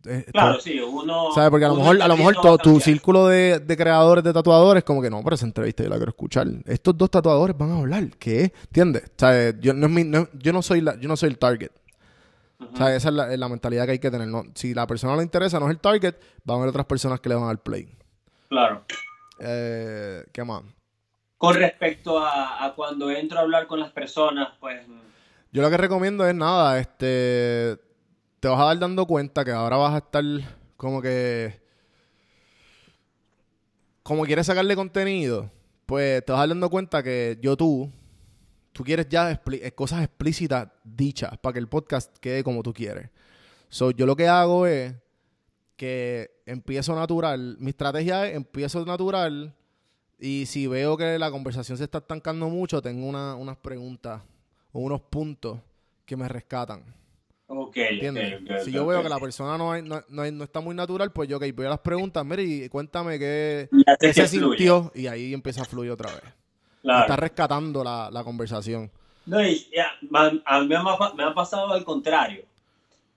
A: Es-
B: Claro, sí, uno.
A: ¿Sabes? Porque a lo mejor, a lo mejor tu
B: cambiar.
A: círculo de, de creadores, de tatuadores, como que no, pero esa entrevista yo la quiero escuchar. Estos dos tatuadores van a hablar. ¿Qué? ¿Entiendes? ¿Sabes? Yo no, es mi- no- yo no soy la, yo no soy el target. Esa es la, es la mentalidad que hay que tener. ¿no? Si la persona le interesa, no es el target, van a haber otras personas que le van a dar play.
B: Claro.
A: Eh, ¿Qué más?
B: Con respecto a, a cuando entro a hablar con las personas, pues.
A: Yo lo que recomiendo es nada, este, te vas a dar dando cuenta que ahora vas a estar como que, como quieres sacarle contenido, pues te vas a dar dando cuenta que YouTube, tú quieres ya eh, cosas explícitas dichas para que el podcast quede como tú quieres. So, yo lo que hago es que empiezo natural, mi estrategia es empiezo natural y si veo que la conversación se está estancando mucho, tengo una- unas preguntas o unos puntos que me rescatan.
B: Ok,
A: ¿Entiendes? si yo veo que la persona no, hay- no, no, está muy natural, pues yo voy a las preguntas, mire, y cuéntame qué,
B: que
A: se sintió y ahí empieza a fluir otra vez.
B: Claro.
A: Está rescatando la, la conversación.
B: No, y ya, ma- a mí me ha, pa- me ha pasado al contrario.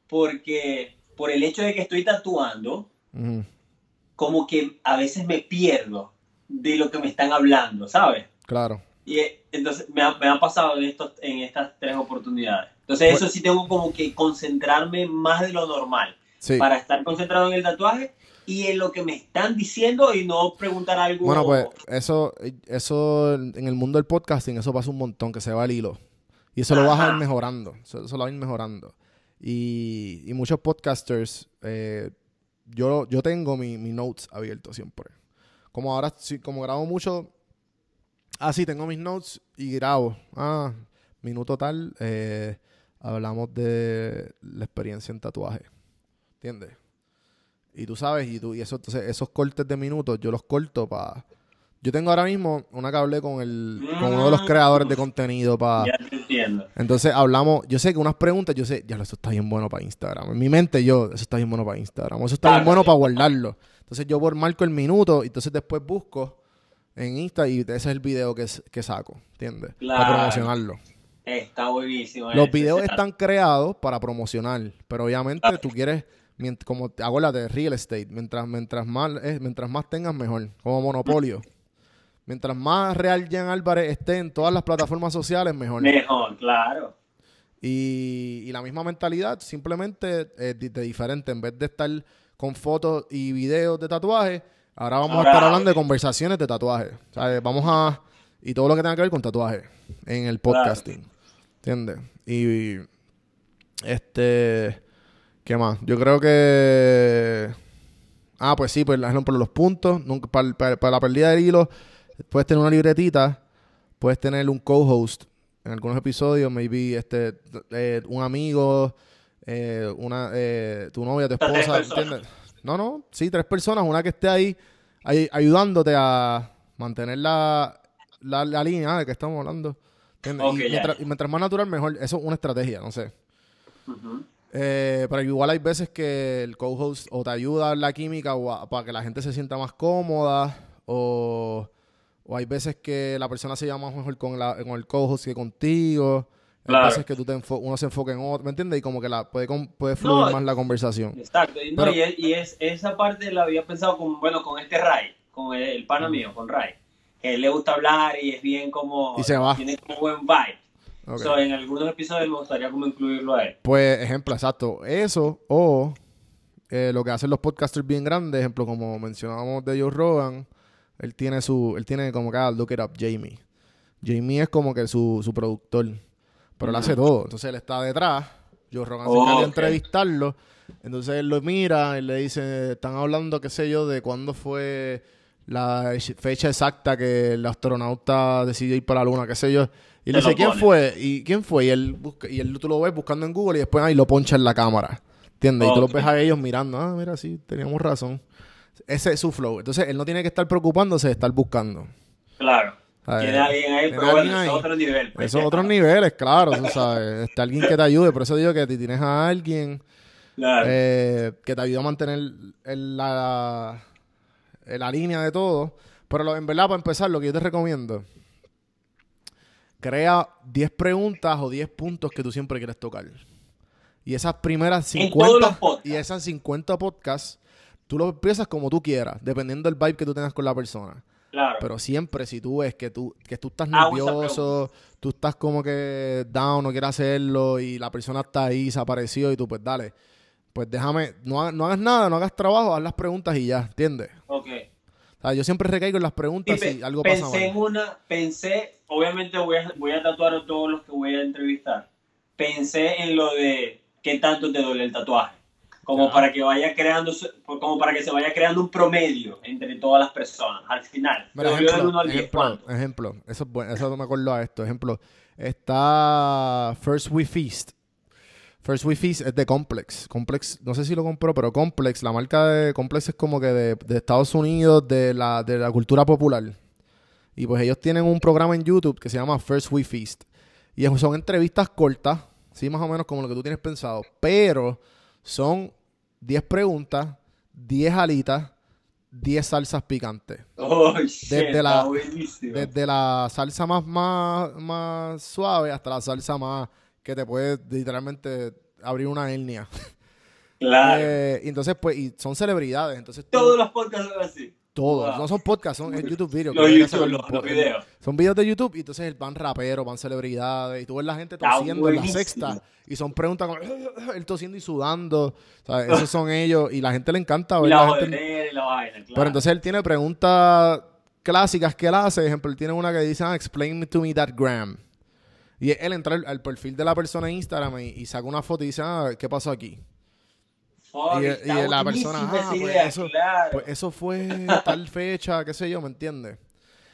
B: Porque por el hecho de que estoy tatuando,
A: Ujú.
B: como que a veces me pierdo de lo que me están hablando, ¿sabes?
A: Claro.
B: Y eh, entonces me ha, me ha pasado en, estos, en estas tres oportunidades. Entonces
A: Pues-
B: eso sí tengo como que concentrarme más de lo normal
A: Sí.
B: para estar concentrado en el tatuaje y en lo que me están diciendo y no preguntar algo.
A: Bueno, pues eso, eso en el mundo del podcasting, eso pasa un montón, que se va el hilo. Y eso lo vas a ir
B: Ajá.
A: mejorando. Eso, eso lo va a ir mejorando. Y, y muchos podcasters, eh, yo, yo tengo mi, mi notes abierto siempre. Como ahora, como grabo mucho, ah, sí, tengo mis notes y grabo. Ah, minuto tal, eh, hablamos de la experiencia en tatuaje. ¿Entiendes? Y tú sabes, y, tú, y eso, entonces, esos cortes de minutos, yo los corto para... Yo tengo ahora mismo una que hablé con, el, con uno de los
B: Mm.
A: creadores de contenido para...
B: Ya te entiendo.
A: Entonces hablamos, yo sé que unas preguntas, yo sé, ya eso está bien bueno para Instagram. En mi mente yo, eso está bien bueno para Instagram. Eso está bien
B: Claro.
A: bueno para guardarlo. Entonces yo marco el minuto y entonces después busco en Insta y ese es el video que, que saco, ¿entiendes? Para
B: Claro.
A: promocionarlo.
B: Está buenísimo.
A: Los videos están creados para promocionar, pero obviamente tú quieres, como acuérdate de real estate, mientras, mientras, más, eh, mientras más tengas mejor, como monopolio. Mientras más Real Jan Álvarez esté en todas las plataformas sociales, mejor.
B: Mejor, claro.
A: Y, y la misma mentalidad, simplemente eh, de diferente. En vez de estar con fotos y videos de tatuajes, ahora vamos
B: Ahora
A: a estar hablando de conversaciones de tatuajes. O sea, vamos a... Y todo lo que tenga que ver con tatuajes en el podcasting. ¿Entiendes? Y... Este... ¿Qué más? Yo creo que... Ah, pues sí, pues por los puntos. Nunca, para, para- para la pérdida del hilo, puedes tener una libretita. Puedes tener un co-host en algunos episodios, maybe este, eh, un amigo, eh, una, eh, tu novia, tu esposa. ¿entiendes? No, no, sí, tres personas, una que esté ahí, ahí ayudándote a mantener la, la, la línea de que estamos hablando. ¿entiendes? Y, mientras, y mientras más natural, mejor. Eso es una estrategia, no sé. Eh, pero igual hay veces que el co-host o te ayuda en la química o a- para que la gente se sienta más cómoda o, o hay veces que la persona se llama mejor con, la, con el co-host que contigo. Hay
B: Claro.
A: veces que tú te uno se enfoca en otro, ¿me entiendes? Y como que la puede, puede fluir
B: No,
A: más la conversación.
B: Exacto. Y, no,
A: Pero-
B: y es, y es- esa parte la había pensado con, bueno, con este Ray, con el, el pana mío, con Ray. Que él le gusta hablar y es bien como...
A: Y se va.
B: Tiene como buen vibe. So, en algunos episodios me gustaría como incluirlo a él.
A: Pues, ejemplo, exacto. Eso, o eh, lo que hacen los podcasters bien grandes, ejemplo, como mencionábamos de Joe Rogan, él tiene su, él tiene como que, ah, look it up, Jamie. Jamie es como que su, su productor, pero él hace todo. Entonces él está detrás, Joe Rogan se
B: Oh,
A: de
B: ok.
A: entrevistarlo, entonces él lo mira y le dice, están hablando, qué sé yo, de cuándo fue la fecha exacta que el astronauta decidió ir para la luna, qué sé yo. Y le
B: Se lo
A: dice, ¿quién fue? ¿Y quién fue? Y él, busca, y él tú lo ves buscando en Google y después ahí lo poncha en la cámara. ¿Entiendes? Y tú
B: Ok.
A: ves a ellos mirando. Ah, mira, sí, teníamos razón. Ese es su flow. Entonces él no tiene que estar preocupándose de estar buscando.
B: Claro. Tiene alguien ahí, pero bueno, es otro nivel. pues.
A: Esos otros niveles, claro, tú sabes. Está alguien que te ayude. Por eso digo que tienes a alguien
B: Claro.
A: eh, que te ayuda a mantener el- la, la línea de todo. Pero lo- en verdad, para empezar, lo que yo te recomiendo, crea 10 preguntas o 10 puntos que tú siempre quieres tocar. Y esas primeras
B: En todos
A: 50
B: los podcasts.
A: y esas 50 podcasts, tú lo empiezas como tú quieras, dependiendo del vibe que tú tengas con la persona.
B: claro.
A: Pero siempre si tú ves que tú, que tú estás nervioso, tú estás como que down, no quieres hacerlo y la persona está ahí, se apareció y tú pues dale, pues déjame, no, ha- no hagas nada, no hagas trabajo, haz las preguntas y ya, ¿entiendes?
B: ok.
A: O sea, yo siempre recaigo en las
B: Y
A: preguntas
B: pe-
A: si algo pasa
B: pensé en
A: mal.
B: una, pensé, obviamente voy a, voy a tatuar a todos los que voy a entrevistar. Pensé en lo de qué tanto te duele el tatuaje. Como para que vaya creando, como para que se vaya creando un promedio entre todas las personas. Al final.
A: Mira, ejemplo,
B: 1 al 10,
A: ejemplo,
B: ¿cuánto?
A: ejemplo, eso es bueno, eso me acuerdo a esto, ejemplo, está First We Feast. First We Feast es de Complex. Complex, no sé si lo compró, pero Complex, la marca de Complex es como que de, de Estados Unidos, de la, de la cultura popular. Y pues ellos tienen un programa en YouTube que se llama First We Feast. Y son entrevistas cortas, sí, más o menos como lo que tú tienes pensado, pero son 10 preguntas, 10 alitas, 10 salsas picantes.
B: Oh, shit,
A: Desde la-. Desde la salsa más, más, más suave hasta la salsa más que te puede literalmente abrir una hernia.
B: Claro.
A: Eh, entonces, pues, y son celebridades. Entonces, tú-
B: Todos los podcasts son así.
A: Todos.
B: Wow.
A: No son podcasts, son YouTube videos.
B: Los YouTube, los, los videos.
A: Son videos de YouTube y entonces van raperos, van celebridades y tú ves la gente tosiendo en la sexta y son preguntas como él tosiendo y sudando. ¿sabes? Esos son ellos y la gente le encanta ver
B: la
A: la gente
B: jodedera y la vaina, claro.
A: Pero entonces él tiene preguntas clásicas que él hace. Por ejemplo, él tiene una que dice, ah, explain me to me that gram. Y él entra al, al perfil de la persona en Instagram y, y saca una foto y dice, ah, ¿qué pasó aquí?
B: Fuck,
A: y-
B: está
A: y la persona, ah, pues
B: idea,
A: eso-
B: claro,
A: Pues eso fue tal fecha, qué sé yo, ¿me entiendes?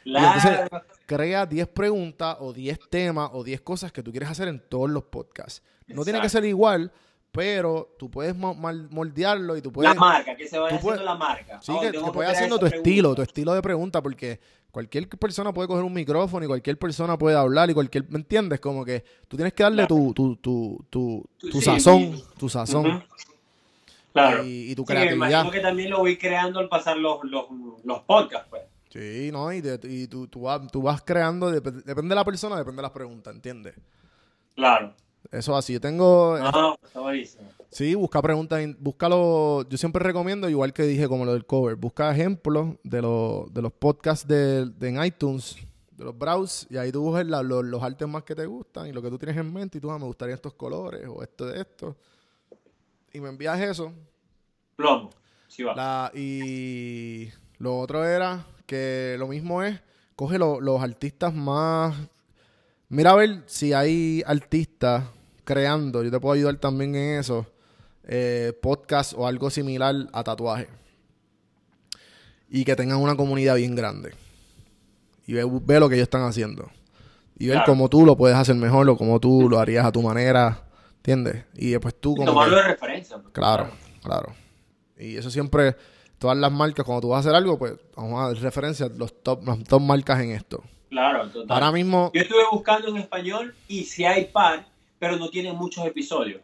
A: Y
B: claro.
A: entonces crea 10 preguntas o 10 temas o 10 cosas que tú quieres hacer en todos los podcasts. No tiene que ser igual, pero tú puedes moldearlo y tú puedes...
B: la marca, que se vaya haciendo
A: puedes-
B: la marca.
A: Sí,
B: Oh,
A: que, que puedes haciendo tu estilo, tu estilo de pregunta, porque cualquier persona puede coger un micrófono y cualquier persona puede hablar y cualquier, ¿me entiendes? Como que tú tienes que darle tu, tu, tu, tu, tu
B: Sí,
A: sazón,
B: sí.
A: tu sazón.
B: Claro.
A: y, y tu
B: Sí, me
A: creatividad.
B: imagino que también lo voy creando al pasar los, los, los podcasts, pues.
A: Sí, ¿no? Y, de- y tú, tú, vas, tú vas creando, dep- depende de la persona, depende de las preguntas, ¿entiendes?
B: Claro.
A: Eso así, yo tengo...
B: No, está buenísimo.
A: Sí, busca preguntas, búscalo. Yo siempre recomiendo, igual que dije como lo del cover, busca ejemplos de, los de los podcasts de, de en iTunes, de los browse, y ahí tú buscas la- los, los artes más que te gustan y lo que tú tienes en mente, y tú, ah, me gustaría estos colores o esto de esto. Y me envías eso.
B: Plomo. Sí va.
A: La, y lo otro era que lo mismo es, coge lo- los artistas más... Mira a ver si hay artistas creando, yo te puedo ayudar también en eso, eh, podcast o algo similar a tatuaje. Y que tengan una comunidad bien grande. Y ve, ve lo que ellos están haciendo. Y ver
B: Claro.
A: cómo tú lo puedes hacer mejor o cómo tú lo harías a tu manera. ¿Entiendes? Y después tú como...
B: tomarlo
A: que-
B: de
A: Claro, claro. Y eso siempre, todas las marcas, cuando tú vas a hacer algo, pues vamos a dar referencia a los top, las top marcas en esto.
B: Claro, total.
A: Ahora mismo,
B: Yo estuve buscando en español y si hay par, pero no tienen muchos episodios.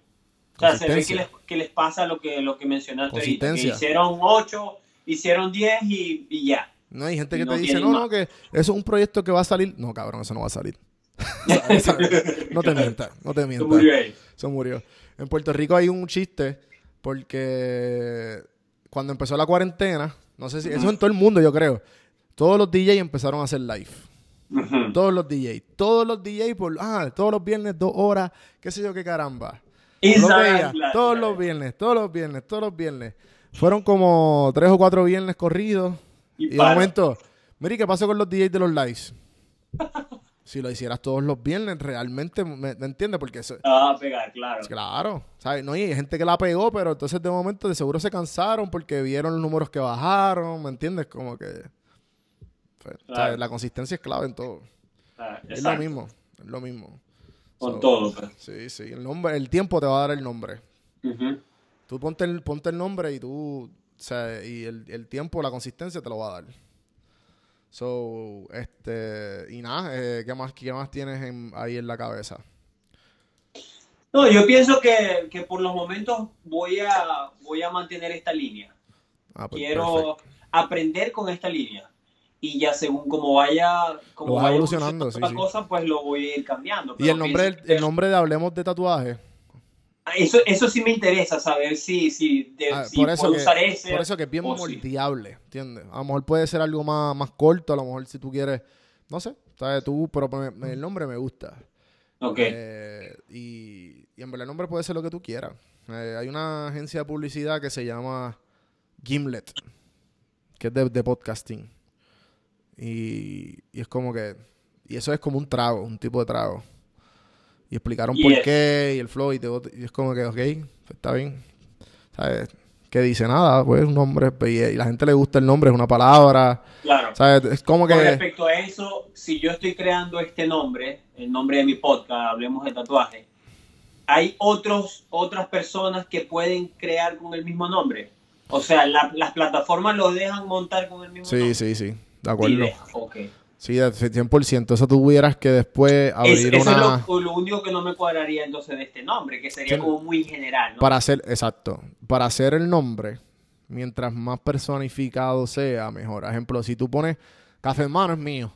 B: O sea, se ve que les, que les pasa lo que, lo que mencionaste. Que
A: Consistencia.
B: hicieron 8, hicieron 10 y, y ya.
A: no hay gente que
B: no
A: te dice, no,
B: más.
A: no, que eso es un proyecto que va a salir. No, cabrón, eso no va a salir. no te mientas, no te
B: Se
A: mientas.
B: murió ahí.
A: Se murió. En Puerto Rico hay un chiste porque cuando empezó la cuarentena, no sé si, eso en todo el mundo yo creo, todos los DJs empezaron a hacer live. Todos los DJs. Todos los DJs por, ah, todos los viernes, dos horas, qué sé yo qué caramba. Veía, todos los viernes, todos los viernes, todos los viernes. Fueron como tres o cuatro viernes corridos.
B: Y
A: Y de momento, mire, ¿qué pasó con los DJs de los lives? si lo hicieras todos los viernes, realmente, ¿me, me entiendes? Porque eso,
B: Ah, pegar, claro.
A: Claro, ¿sabes? No, y hay gente que la pegó, pero entonces de momento de seguro se cansaron porque vieron los números que bajaron, ¿me entiendes? Como que... La consistencia es clave en todo.
B: Ah,
A: Es lo mismo, es lo mismo.
B: Con
A: So,
B: todo. pues.
A: Sí, sí, el nombre, el tiempo te va a dar el nombre.
B: Ujú.
A: Tú ponte el, ponte el nombre y tú, o sea, y el, el tiempo, la consistencia te lo va a dar. So, este, y nada, eh, ¿qué más, qué más tienes en- ahí en la cabeza?
B: No, yo pienso que, que por los momentos voy a, voy a mantener esta línea.
A: Ah, pues,
B: Quiero
A: perfecto.
B: aprender con esta línea. Y ya según como vaya, como vaya
A: evolucionando,
B: evolucionando
A: sí,
B: la
A: sí.
B: cosa, pues lo voy a ir cambiando.
A: Y el nombre, el nombre de Hablemos de Tatuaje,
B: Eso, eso sí me interesa saber si, si, de-
A: Ah,
B: si
A: por, eso
B: puedo
A: que,
B: usar ese.
A: por eso que es bien
B: sí.
A: moldeable, ¿entiendes? A lo mejor puede ser algo más, más corto, a lo mejor si tú quieres, no sé, ¿sabes? Tú, pero me- me- el nombre me gusta.
B: Ok.
A: Eh, y, y en verdad el nombre puede ser lo que tú quieras. Eh, hay una agencia de publicidad que se llama Gimlet, que es de, de podcasting. Y, y es como que, y eso es como un trago, un tipo de trago. Y explicaron por qué y el flow y, todo, y es como que, ok, pues está bien. ¿Sabes? Que dice nada, pues un nombre, pues, y, la gente le gusta el nombre, es una palabra.
B: Claro.
A: ¿Sabes? Es como
B: Con
A: que...
B: respecto a eso, si yo estoy creando este nombre, el nombre de mi podcast, hablemos de tatuaje, hay otros, otras personas que pueden crear con el mismo nombre. O sea, la- las plataformas lo dejan montar con el mismo
A: Sí,
B: nombre.
A: sí, sí, de
B: Sí,
A: acuerdo.
B: dejan, ok.
A: Sí, de 100%. Eso tuvieras que después
B: Es-
A: abrir
B: eso
A: una...
B: es lo, lo único que no me cuadraría entonces de este nombre, que sería
A: Sí.
B: como muy general, ¿no?
A: Para hacer, exacto, para hacer el nombre, mientras más personificado sea, mejor. Ejemplo, si tú pones Café en Mano es mío.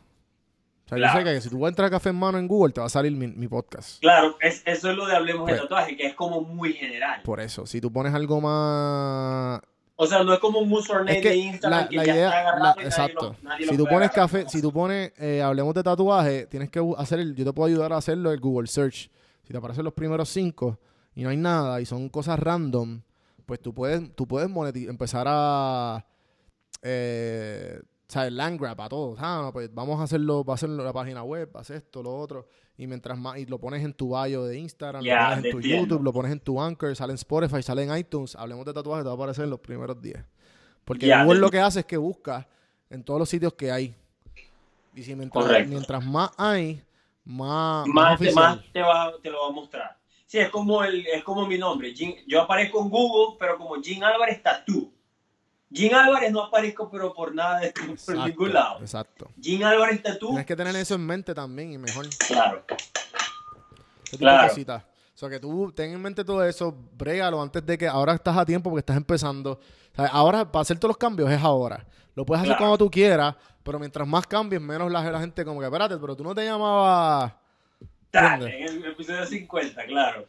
A: O sea, yo
B: Claro.
A: sé que si tú entras a Café en Mano en Google, te va a salir mi, mi podcast.
B: Claro, es- eso es lo de hablemos
A: Pues-
B: de tatuaje, que es como muy general.
A: Por eso, si tú pones algo más...
B: O sea, no es como un username
A: Es que
B: de Instagram
A: la,
B: que
A: la
B: ya
A: idea,
B: está agarrado
A: la-
B: y nadie
A: exacto.
B: lo- nadie
A: si tú pones
B: agarrar.
A: café, si tú pones, eh, hablemos de tatuaje, tienes que hacer el, yo te puedo ayudar a hacerlo el Google Search. Si te aparecen los primeros cinco y no hay nada y son cosas random, pues tú puedes, tú puedes empezar a, eh, ¿sabes? Land grab a todos. Ah, no, pues vamos a hacerlo, va a hacerlo la página web, hacer esto, lo otro. Y mientras más, y lo pones en tu bio de Instagram, lo pones en tu
B: entiendo.
A: YouTube, lo pones en tu Anchor, sale en Spotify, sale en iTunes, hablemos de tatuaje, te va a aparecer en los primeros 10. Porque Google lo que hace es que busca en todos los sitios que hay. Y si mientras, más hay, más, más
B: más, te,
A: oficial.
B: más te, va, te lo va a mostrar. Sí, es como, el, es como mi nombre. Jean- yo aparezco en Google, pero como Jean Álvarez Tatú. Jean Álvarez no aparezco, pero por nada, de, por
A: Exacto,
B: ningún lado.
A: Exacto.
B: Jean Álvarez Tatú,
A: Tienes que tener eso en mente también y mejor.
B: claro.
A: Ese
B: Claro.
A: O sea, que tú ten en mente todo eso, brégalo antes de que ahora estás a tiempo porque estás empezando. O sea, ahora, para hacer todos los cambios es ahora. Lo puedes hacer
B: Claro.
A: cuando tú quieras, pero mientras más cambies, menos la, la gente como que, espérate, pero tú no te llamabas... ¿Entiendes?
B: en el episodio 50, claro.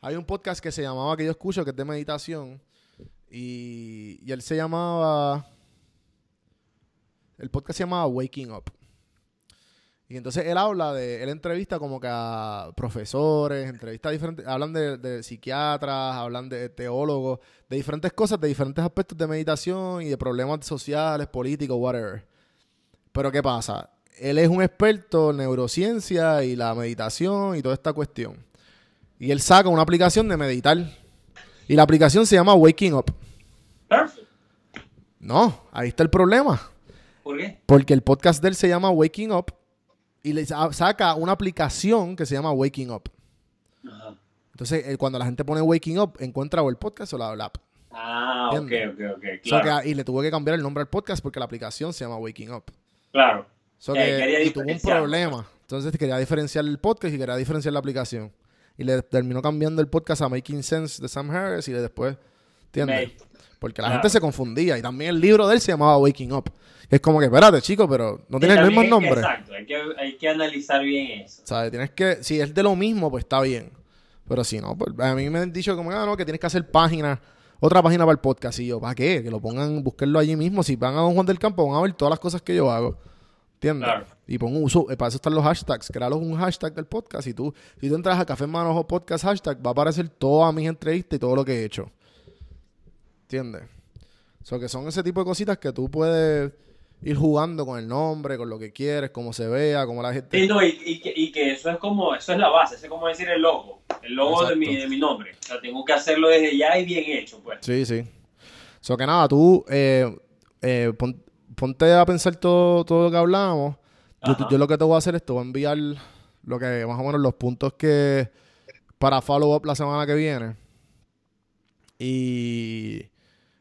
A: Hay un podcast que se llamaba, que yo escucho, que es de meditación. Y, él se llamaba... El podcast se llamaba Waking Up. Y entonces él habla de, él entrevista como que a profesores, entrevista a diferentes, hablan de, de psiquiatras, hablan de teólogos, de diferentes cosas, de diferentes aspectos de meditación y de problemas sociales, políticos, whatever. Pero ¿qué pasa? Él es un experto en neurociencia y la meditación y toda esta cuestión. Y él saca una aplicación de meditar. Y la aplicación se llama Waking Up.
B: Perfecto.
A: No, ahí está el problema.
B: ¿Por qué?
A: Porque el podcast de él se llama Waking Up y le sa- saca una aplicación que se llama Waking Up.
B: Ajá.
A: Entonces, eh, cuando la gente pone Waking Up, encuentra o el podcast o la, la app.
B: Ah, ok,
A: ¿Entiendes?
B: ok, ok.
A: So
B: Claro.
A: que- y le tuve que cambiar el nombre al podcast porque la aplicación se llama Waking Up.
B: claro.
A: So
B: Eh,
A: que- y tuvo un problema. Entonces quería diferenciar el podcast y quería diferenciar la aplicación. Y le terminó cambiando el podcast a Making Sense de Sam Harris y le después ¿Entiendes? Porque la
B: Claro.
A: gente se confundía y también el libro de él se llamaba Waking Up. Es como que, espérate, chico, pero no tiene el mismo
B: hay
A: nombre.
B: Exacto, hay que, hay que analizar bien eso.
A: ¿Sabes? Tienes que, si es de lo mismo, pues está bien. Pero si no, pues a mí me han dicho como, ah, no, que tienes que hacer página, otra página para el podcast. Y yo, ¿para qué? Que lo pongan, búsquenlo allí mismo. Si van a Don Juan del Campo, van a ver todas las cosas que yo hago. ¿Entiendes?
B: Claro.
A: Y pon un uso, eh, para eso están los hashtags. Créalos un hashtag del podcast. Y tú, si tú entras a Café en Manos o Podcast hashtag, va a aparecer todas mis entrevistas y todo lo que he hecho. ¿Entiendes? O sea, que son ese tipo de cositas que tú puedes ir jugando con el nombre, con lo que quieres, cómo se vea, cómo la gente...
B: Sí, no, y, y que, y que eso es como, eso es la base, eso es como decir el logo, el logo de mi, de mi nombre. O sea, tengo que hacerlo desde ya y bien hecho, pues.
A: Sí, sí. So que nada, tú eh, eh, pon- ponte a pensar todo, todo lo que hablamos. Yo, lo que te voy a hacer es te voy a enviar lo que más o menos los puntos que para follow up la semana que viene. Y,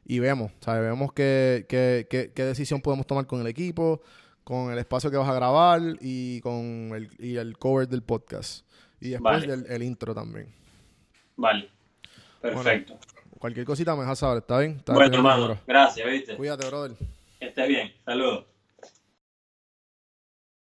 A: y vemos, ¿sabes? Vemos qué, qué, qué, qué decisión podemos tomar con el equipo, con el espacio que vas a grabar y con el, y el cover del podcast. Y después
B: Vale.
A: el, el intro también.
B: Vale. Perfecto.
A: Cualquier cosita me dejas saber, ¿está bien? Está
B: Bueno, hermano,
A: bro.
B: gracias, ¿viste?
A: Cuídate, brother.
B: Que estés bien. Saludos.